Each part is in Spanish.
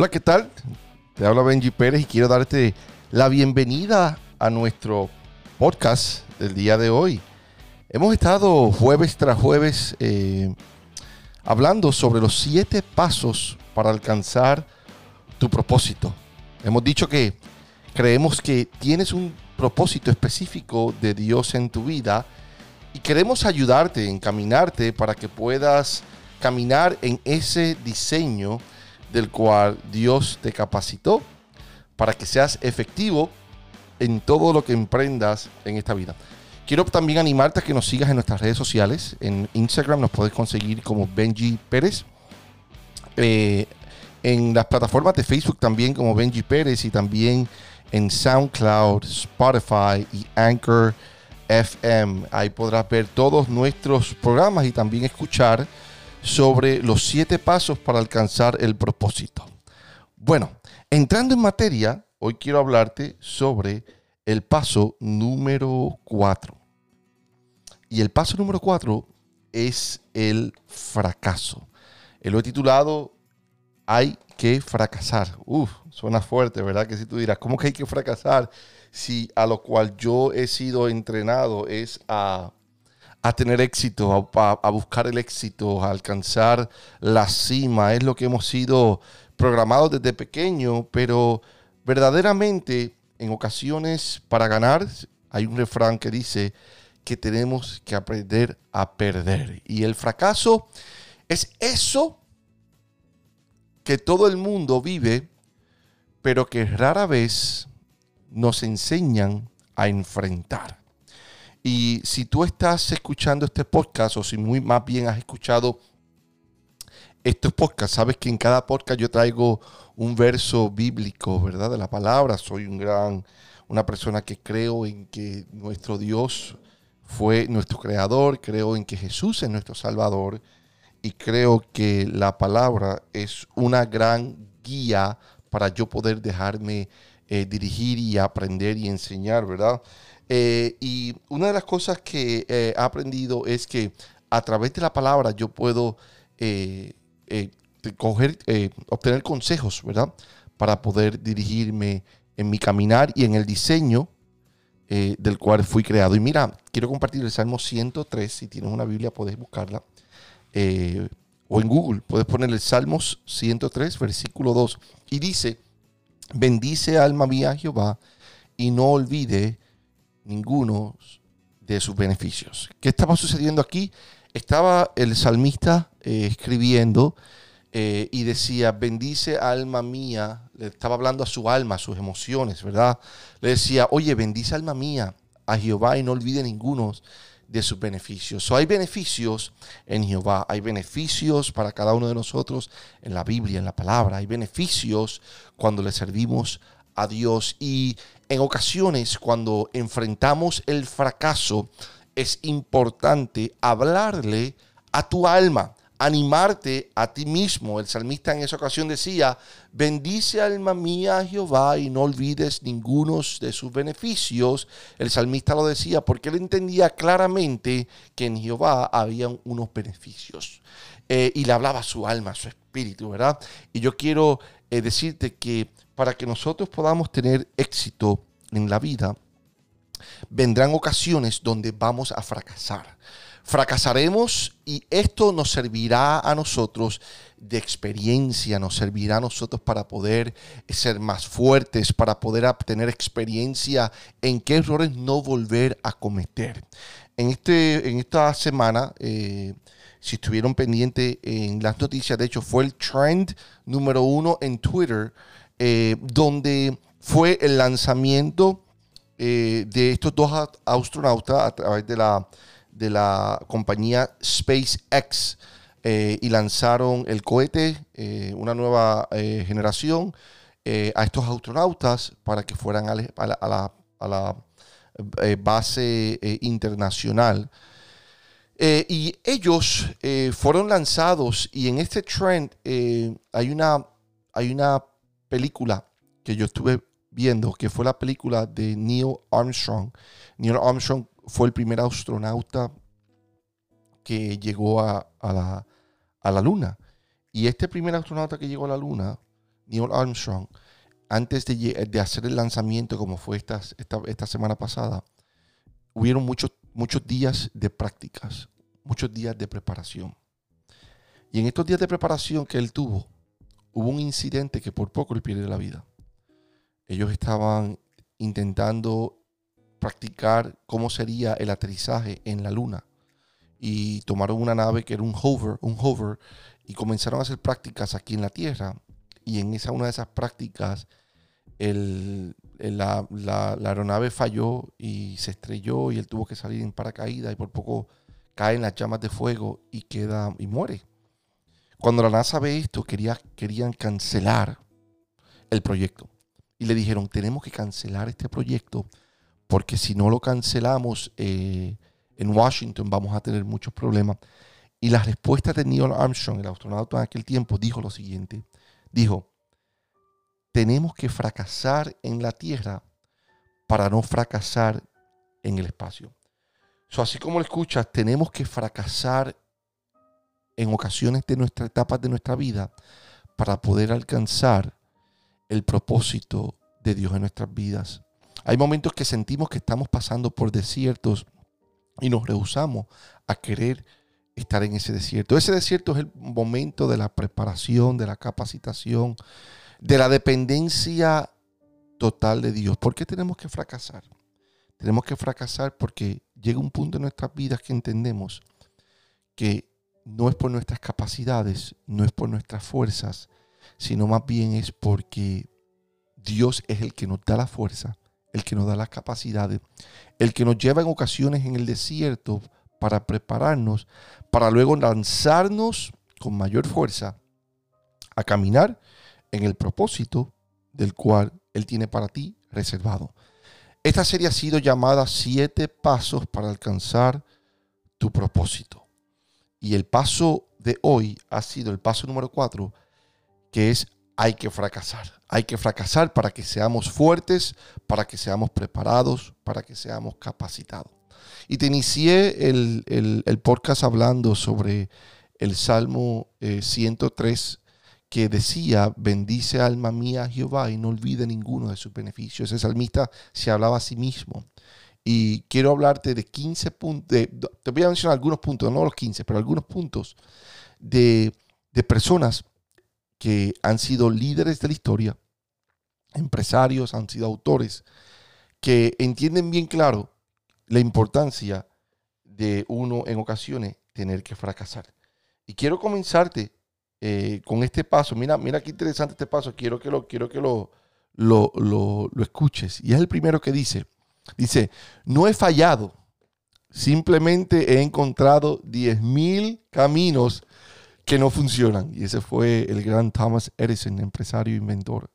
Hola, ¿qué tal? Te habla Benji Pérez y quiero darte la bienvenida a nuestro podcast del día de hoy. Hemos estado jueves tras jueves eh, hablando sobre los siete pasos para alcanzar tu propósito. Hemos dicho que creemos que tienes un propósito específico de Dios en tu vida y queremos ayudarte, encaminarte para que puedas caminar en ese diseño del cual Dios te capacitó para que seas efectivo en todo lo que emprendas en esta vida. Quiero también animarte a que nos sigas en nuestras redes sociales. En Instagram nos puedes conseguir como Benji Pérez. Eh, en las plataformas de Facebook también como Benji Pérez y también en SoundCloud, Spotify y Anchor FM. Ahí podrás ver todos nuestros programas y también escuchar sobre los siete pasos para alcanzar el propósito. Bueno, entrando en materia, hoy quiero hablarte sobre el paso número cuatro. Y el paso número cuatro es el fracaso. Lo he titulado Hay que fracasar. Uf, suena fuerte, ¿verdad? Que si tú dirás, ¿cómo que hay que fracasar? Si a lo cual yo he sido entrenado es a a tener éxito, a, buscar el éxito, a alcanzar la cima. Es lo que hemos sido programados desde pequeño, pero verdaderamente en ocasiones para ganar hay un refrán que dice que tenemos que aprender a perder. Y el fracaso es eso que todo el mundo vive, pero que rara vez nos enseñan a enfrentar. Y si tú estás escuchando este podcast o si muy más bien has escuchado estos podcasts, sabes que en cada podcast yo traigo un verso bíblico, ¿verdad? De la palabra. Soy un gran, una persona que creo en que nuestro Dios fue nuestro creador, creo en que Jesús es nuestro salvador y creo que la palabra es una gran guía para yo poder dejarme eh, dirigir y aprender y enseñar, ¿verdad? Eh, y una de las cosas que eh, he aprendido es que a través de la palabra yo puedo eh, obtener consejos, ¿verdad? Para poder dirigirme en mi caminar y en el diseño del cual fui creado. Y mira, quiero compartir el Salmo 103. Si tienes una Biblia, puedes buscarla. o en Google, puedes poner el Salmos 103, versículo 2. Y dice, bendice alma mía Jehová y no olvide ninguno de sus beneficios. ¿Qué estaba sucediendo aquí? Estaba el salmista eh, escribiendo eh, y decía, bendice alma mía, le estaba hablando a su alma, a sus emociones, ¿verdad? Le decía, oye, bendice alma mía a Jehová y no olvide ninguno de sus beneficios. So, hay beneficios en Jehová, hay beneficios para cada uno de nosotros en la Biblia, en la palabra, hay beneficios cuando le servimos a Dios y en ocasiones cuando enfrentamos el fracaso es importante hablarle a tu alma, animarte a ti mismo. El salmista en esa ocasión decía, bendice alma mía a Jehová y no olvides ninguno de sus beneficios. El salmista lo decía porque él entendía claramente que en Jehová había unos beneficios. Eh, y le hablaba a su alma, a su espíritu, ¿verdad? Y yo quiero eh, decirte que para que nosotros podamos tener éxito en la vida, vendrán ocasiones donde vamos a fracasar. Fracasaremos y esto nos servirá a nosotros de experiencia, nos servirá a nosotros para poder ser más fuertes, para poder obtener experiencia en qué errores no volver a cometer. En, este, en esta semana, eh, si estuvieron pendientes en las noticias, de hecho fue el trend número uno en Twitter eh, donde fue el lanzamiento eh, de estos dos astronautas a través de la, de la compañía SpaceX eh, y lanzaron el cohete, una nueva generación, a estos astronautas para que fueran a la, a la, base internacional. Y ellos fueron lanzados y en este trend hay, una, hay una película que yo estuve viendo, que fue la película de Neil Armstrong. Neil Armstrong fue el primer astronauta que llegó a, la, luna. Y este primer astronauta que llegó a la luna Neil Armstrong, antes de, hacer el lanzamiento, como fue esta, esta, semana pasada, hubieron muchos, muchos días de prácticas, muchos días de preparación. Y en estos días de preparación que él tuvo, hubo un incidente que por poco le pierde la vida. Ellos estaban intentando practicar cómo sería el aterrizaje en la luna. Y tomaron una nave que era un hover, un hover, y comenzaron a hacer prácticas aquí en la Tierra. Y en esa una de esas prácticas, la, aeronave falló y se estrelló y él tuvo que salir en paracaídas y por poco cae en las llamas de fuego y queda y muere. Cuando la NASA ve esto, quería, querían cancelar el proyecto. Y le dijeron, tenemos que cancelar este proyecto porque si no lo cancelamos eh, en Washington vamos a tener muchos problemas. Y la respuesta de Neil Armstrong, el astronauta en aquel tiempo, dijo lo siguiente. Dijo, tenemos que fracasar en la Tierra para no fracasar en el espacio. así como lo escuchas, tenemos que fracasar en ocasiones de nuestras etapas de nuestra vida para poder alcanzar el propósito de Dios en nuestras vidas. Hay momentos que sentimos que estamos pasando por desiertos y nos rehusamos a querer estar en ese desierto. Ese desierto es el momento de la preparación, de la capacitación, de la dependencia total de Dios. ¿Por qué tenemos que fracasar? Tenemos que fracasar porque llega un punto en nuestras vidas que entendemos que no es por nuestras capacidades, no es por nuestras fuerzas, sino más bien es porque Dios es el que nos da la fuerza el que nos da las capacidades, el que nos lleva en ocasiones en el desierto para prepararnos, para luego lanzarnos con mayor fuerza a caminar en el propósito del cual Él tiene para ti reservado. Esta serie ha sido llamada Siete Pasos para alcanzar tu propósito. Y el paso de hoy ha sido el paso número cuatro, que es hay que fracasar. Hay que fracasar para que seamos fuertes, para que seamos preparados, para que seamos capacitados. Y te inicié el, podcast hablando sobre el Salmo 103 eh, que decía, bendice alma mía Jehová y no olvide ninguno de sus beneficios. Ese salmista se hablaba a sí mismo. Y quiero hablarte de 15 puntos, te voy a mencionar algunos puntos, no los 15, pero algunos puntos de, de personas que han sido líderes de la historia, empresarios, han sido autores, que entienden bien claro la importancia de uno en ocasiones tener que fracasar. Y quiero comenzarte eh, con este paso. Mira, mira qué interesante este paso. Quiero que lo, quiero que lo, lo, lo escuches. Y es el primero que dice. Dice, no he fallado. Simplemente he encontrado 10.000 caminos que no funcionan. Y ese fue el gran Thomas Edison, empresario e inventor.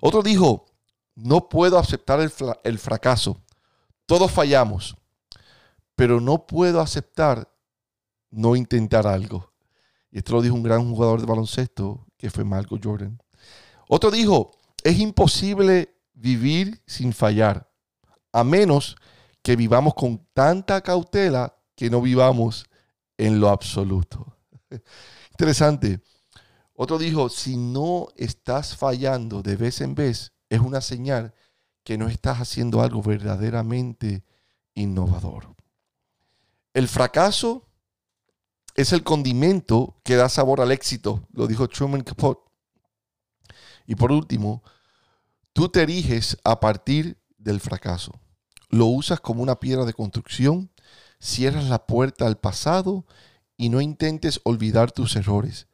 Otro dijo, no puedo aceptar el, el fracaso. Todos fallamos, pero no puedo aceptar no intentar algo. Y esto lo dijo un gran jugador de baloncesto que fue Marco Jordan. Otro dijo, es imposible vivir sin fallar, a menos que vivamos con tanta cautela que no vivamos en lo absoluto. Interesante. Otro dijo, si no estás fallando de vez en vez, es una señal que no estás haciendo algo verdaderamente innovador. El fracaso es el condimento que da sabor al éxito, lo dijo Truman Capote. Y por último, tú te eriges a partir del fracaso. Lo usas como una piedra de construcción, cierras la puerta al pasado y no intentes olvidar tus errores,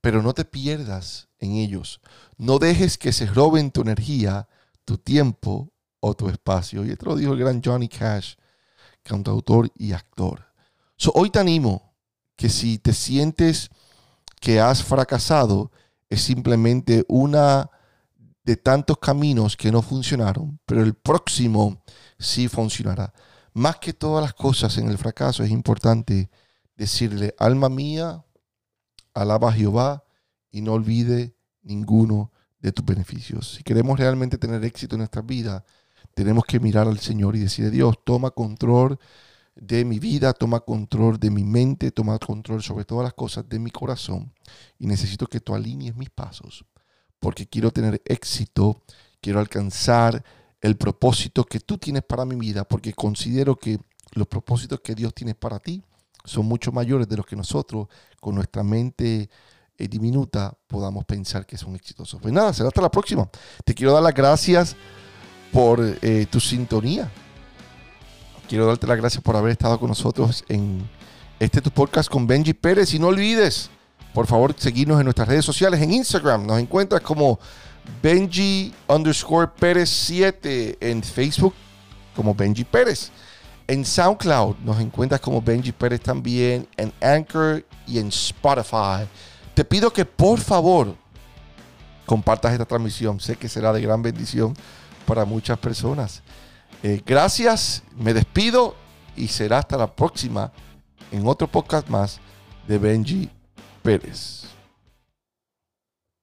pero no te pierdas en ellos. No dejes que se roben tu energía, tu tiempo o tu espacio. Y esto lo dijo el gran Johnny Cash, cantautor y actor. hoy te animo que si te sientes que has fracasado, es simplemente una de tantos caminos que no funcionaron, pero el próximo sí funcionará. Más que todas las cosas en el fracaso es importante decirle, alma mía, alaba a Jehová y no olvide ninguno de tus beneficios. Si queremos realmente tener éxito en nuestra vida, tenemos que mirar al Señor y decirle, Dios, toma control de mi vida, toma control de mi mente, toma control sobre todas las cosas de mi corazón y necesito que tú alinees mis pasos porque quiero tener éxito, quiero alcanzar el propósito que tú tienes para mi vida, porque considero que los propósitos que Dios tiene para ti son mucho mayores de los que nosotros con nuestra mente eh, diminuta podamos pensar que son exitosos. Pues nada, será hasta la próxima. Te quiero dar las gracias por eh, tu sintonía. Quiero darte las gracias por haber estado con nosotros en este tu podcast con Benji Pérez. Y no olvides, por favor, seguirnos en nuestras redes sociales. En Instagram nos encuentras como Benji underscore Pérez 7. En Facebook como Benji Pérez. En SoundCloud nos encuentras como Benji Pérez también. En Anchor y en Spotify. Te pido que por favor compartas esta transmisión. Sé que será de gran bendición para muchas personas. Eh, gracias, me despido y será hasta la próxima en otro podcast más de Benji Pérez.